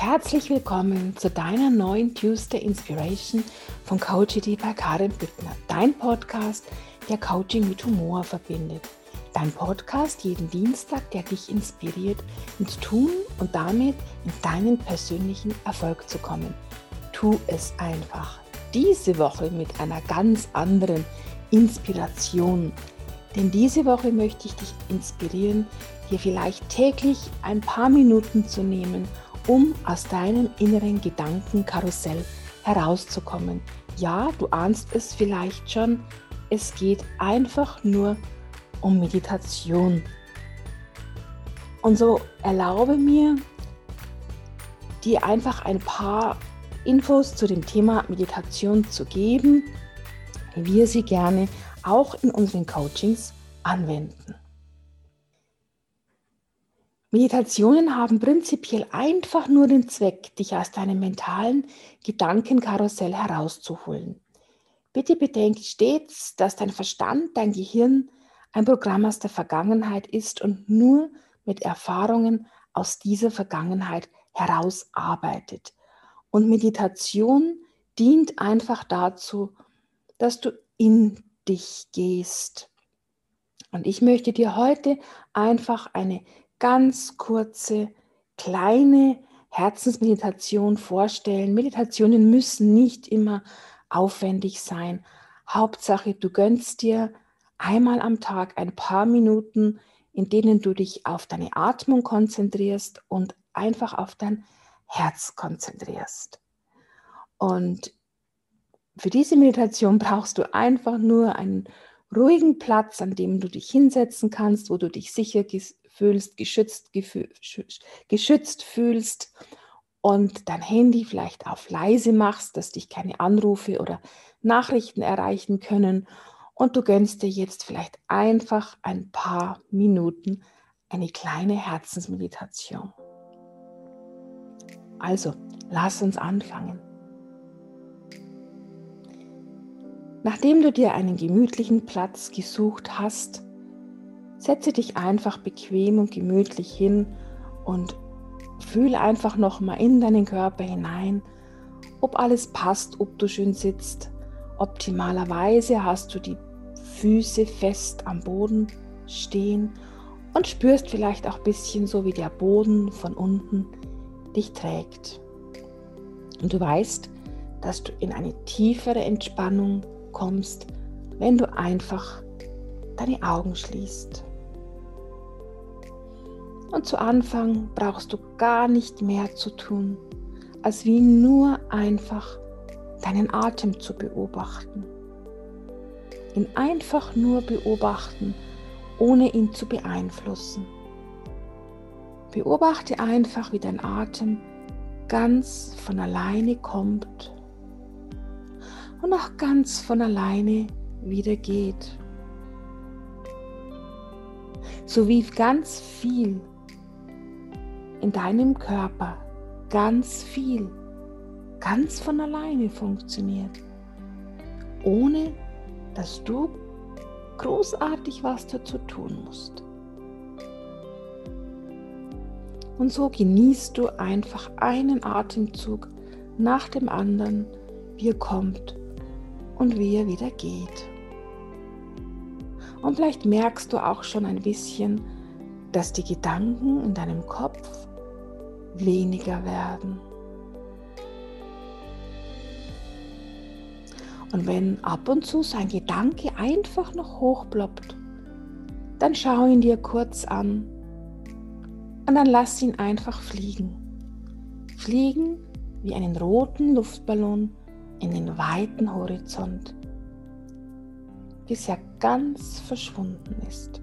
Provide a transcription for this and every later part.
Herzlich willkommen zu deiner neuen Tuesday Inspiration von Coachity bei Karin Büttner. Dein Podcast, der Coaching mit Humor verbindet. Dein Podcast jeden Dienstag, der dich inspiriert, ins Tun und damit in deinen persönlichen Erfolg zu kommen. Tu es einfach. Diese Woche mit einer ganz anderen Inspiration. Denn diese Woche möchte ich dich inspirieren, dir vielleicht täglich ein paar Minuten zu nehmen, um aus deinem inneren Gedankenkarussell herauszukommen. Ja, du ahnst es vielleicht schon, es geht einfach nur um Meditation. Und so erlaube mir, dir einfach ein paar Infos zu dem Thema Meditation zu geben, wie wir sie gerne auch in unseren Coachings anwenden. Meditationen haben prinzipiell einfach nur den Zweck, dich aus deinem mentalen Gedankenkarussell herauszuholen. Bitte bedenke stets, dass dein Verstand, dein Gehirn ein Programm aus der Vergangenheit ist und nur mit Erfahrungen aus dieser Vergangenheit herausarbeitet. Und Meditation dient einfach dazu, dass du in dich gehst. Und ich möchte dir heute einfach eine ganz kurze, kleine Herzensmeditation vorstellen. Meditationen müssen nicht immer aufwendig sein. Hauptsache, du gönnst dir einmal am Tag ein paar Minuten, in denen du dich auf deine Atmung konzentrierst und einfach auf dein Herz konzentrierst. Und für diese Meditation brauchst du einfach nur einen ruhigen Platz, an dem du dich hinsetzen kannst, wo du dich sicher fühlst, geschützt, geschützt fühlst und dein Handy vielleicht auf leise machst, dass dich keine Anrufe oder Nachrichten erreichen können und du gönnst dir jetzt vielleicht einfach ein paar Minuten eine kleine Herzensmeditation. Also, lass uns anfangen. Nachdem du dir einen gemütlichen Platz gesucht hast, Setze dich einfach bequem und gemütlich hin und fühle einfach noch mal in deinen Körper hinein, ob alles passt, ob du schön sitzt. Optimalerweise hast du die Füße fest am Boden stehen und spürst vielleicht auch ein bisschen so, wie der Boden von unten dich trägt. Und du weißt, dass du in eine tiefere Entspannung kommst, wenn du einfach deine Augen schließt. Und zu Anfang brauchst du gar nicht mehr zu tun, als wie nur einfach deinen Atem zu beobachten. Ihn einfach nur beobachten, ohne ihn zu beeinflussen. Beobachte einfach, wie dein Atem ganz von alleine kommt und auch ganz von alleine wieder geht. So wie ganz viel in deinem Körper ganz viel, ganz von alleine funktioniert, ohne dass du großartig was dazu tun musst. Und so genießt du einfach einen Atemzug nach dem anderen, wie er kommt und wie er wieder geht. Und vielleicht merkst du auch schon ein bisschen, dass die Gedanken in deinem Kopf weniger werden. Und wenn ab und zu sein Gedanke einfach noch hochploppt, dann schau ihn dir kurz an und dann lass ihn einfach fliegen. Fliegen wie einen roten Luftballon in den weiten Horizont, bis er ganz verschwunden ist.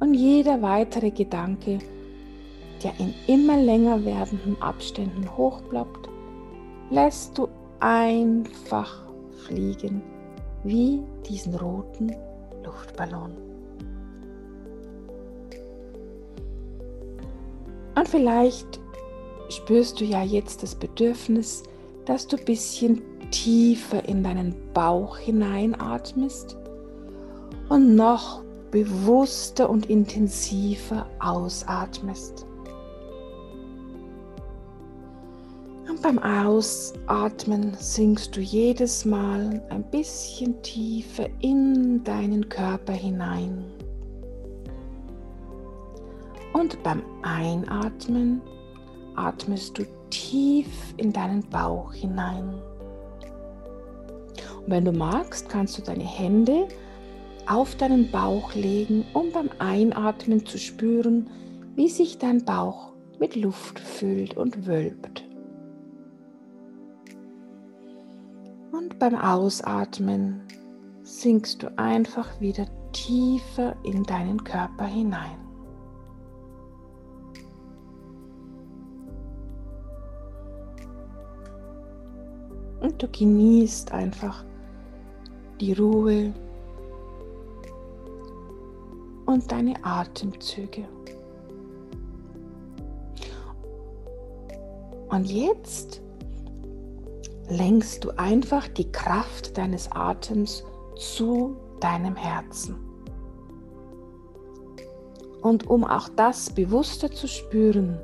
Und jeder weitere Gedanke der in immer länger werdenden Abständen hochploppt, lässt du einfach fliegen wie diesen roten Luftballon. Und vielleicht spürst du ja jetzt das Bedürfnis, dass du ein bisschen tiefer in deinen Bauch hineinatmest und noch bewusster und intensiver ausatmest. Und beim Ausatmen sinkst du jedes Mal ein bisschen tiefer in deinen Körper hinein. Und beim Einatmen atmest du tief in deinen Bauch hinein. Und wenn du magst, kannst du deine Hände auf deinen Bauch legen, um beim Einatmen zu spüren, wie sich dein Bauch mit Luft füllt und wölbt. Und beim Ausatmen sinkst du einfach wieder tiefer in deinen Körper hinein. Und du genießt einfach die Ruhe und deine Atemzüge. Und jetzt lenkst du einfach die Kraft deines Atems zu deinem Herzen. Und um auch das bewusster zu spüren,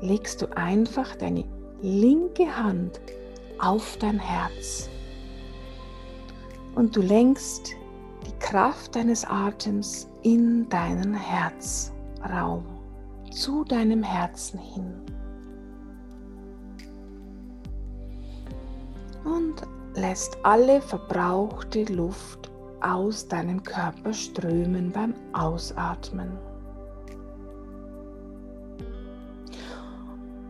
legst du einfach deine linke Hand auf dein Herz. Und du lenkst die Kraft deines Atems in deinen Herzraum, zu deinem Herzen hin. Und lässt alle verbrauchte Luft aus deinem Körper strömen beim Ausatmen.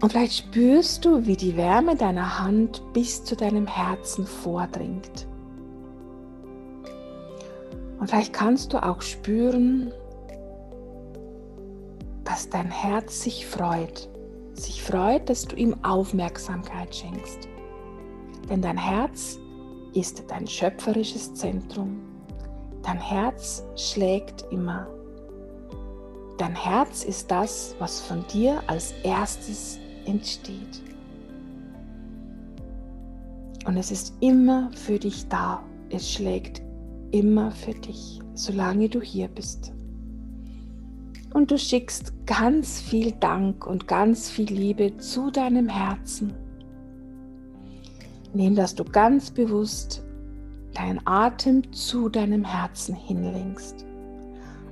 Und vielleicht spürst du, wie die Wärme deiner Hand bis zu deinem Herzen vordringt. Und vielleicht kannst du auch spüren, dass dein Herz sich freut. Sich freut, dass du ihm Aufmerksamkeit schenkst. Denn dein Herz ist dein schöpferisches Zentrum. Dein Herz schlägt immer. Dein Herz ist das, was von dir als erstes entsteht. Und es ist immer für dich da. Es schlägt immer für dich, solange du hier bist. Und du schickst ganz viel Dank und ganz viel Liebe zu deinem Herzen. Nimm, dass du ganz bewusst deinen Atem zu deinem Herzen hinlenkst.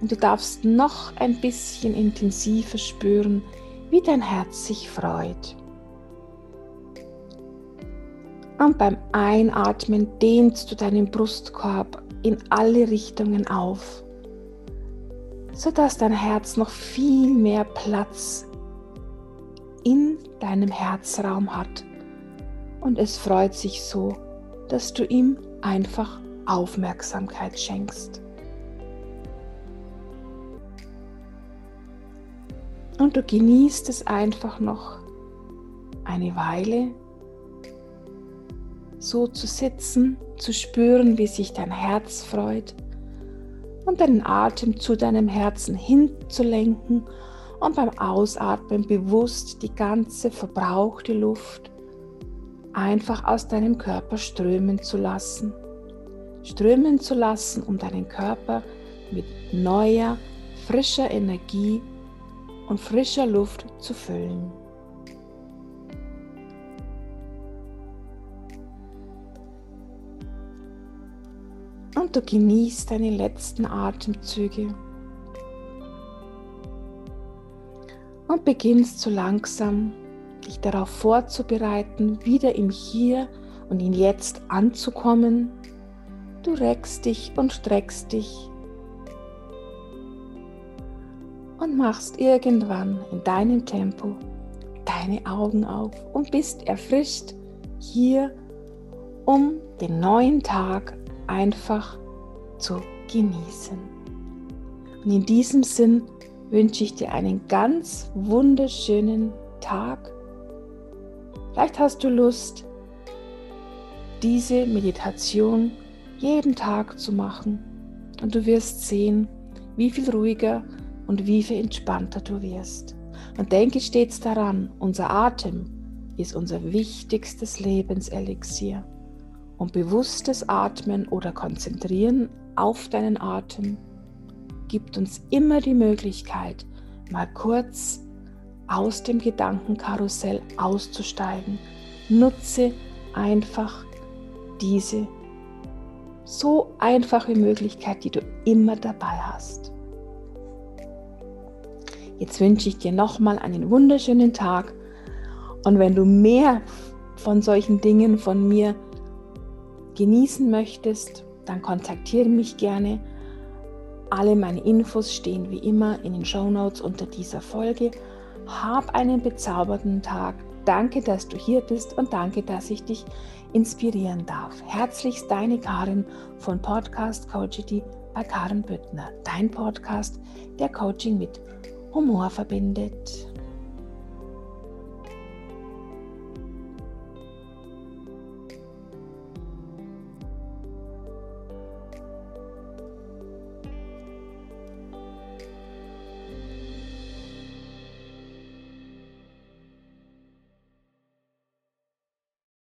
Und du darfst noch ein bisschen intensiver spüren, wie dein Herz sich freut. Und beim Einatmen dehnst du deinen Brustkorb in alle Richtungen auf, sodass dein Herz noch viel mehr Platz in deinem Herzraum hat. Und es freut sich so, dass du ihm einfach Aufmerksamkeit schenkst. Und du genießt es einfach noch eine Weile so zu sitzen, zu spüren, wie sich dein Herz freut und deinen Atem zu deinem Herzen hinzulenken und beim Ausatmen bewusst die ganze verbrauchte Luft einfach aus deinem Körper strömen zu lassen. Strömen zu lassen, um deinen Körper mit neuer, frischer Energie und frischer Luft zu füllen. Und du genießt deine letzten Atemzüge und beginnst so langsam dich darauf vorzubereiten, wieder im Hier und im Jetzt anzukommen. Du reckst dich und streckst dich und machst irgendwann in deinem Tempo deine Augen auf und bist erfrischt hier, um den neuen Tag einfach zu genießen. Und in diesem Sinn wünsche ich dir einen ganz wunderschönen Tag. Vielleicht hast du Lust, diese Meditation jeden Tag zu machen und du wirst sehen, wie viel ruhiger und wie viel entspannter du wirst. Und denke stets daran, unser Atem ist unser wichtigstes Lebenselixier. Und bewusstes Atmen oder Konzentrieren auf deinen Atem gibt uns immer die Möglichkeit, mal kurz aus dem Gedankenkarussell auszusteigen, Nutze einfach diese so einfache Möglichkeit, die du immer dabei hast. Jetzt wünsche ich dir nochmal einen wunderschönen Tag und wenn du mehr von solchen Dingen von mir genießen möchtest, dann kontaktiere mich gerne. Alle meine Infos stehen wie immer in den Show Notes unter dieser Folge. Hab einen bezaubernden Tag. Danke, dass du hier bist und danke, dass ich dich inspirieren darf. Herzlichst deine Karin von Podcast Coachity bei Karin Büttner. Dein Podcast, der Coaching mit Humor verbindet.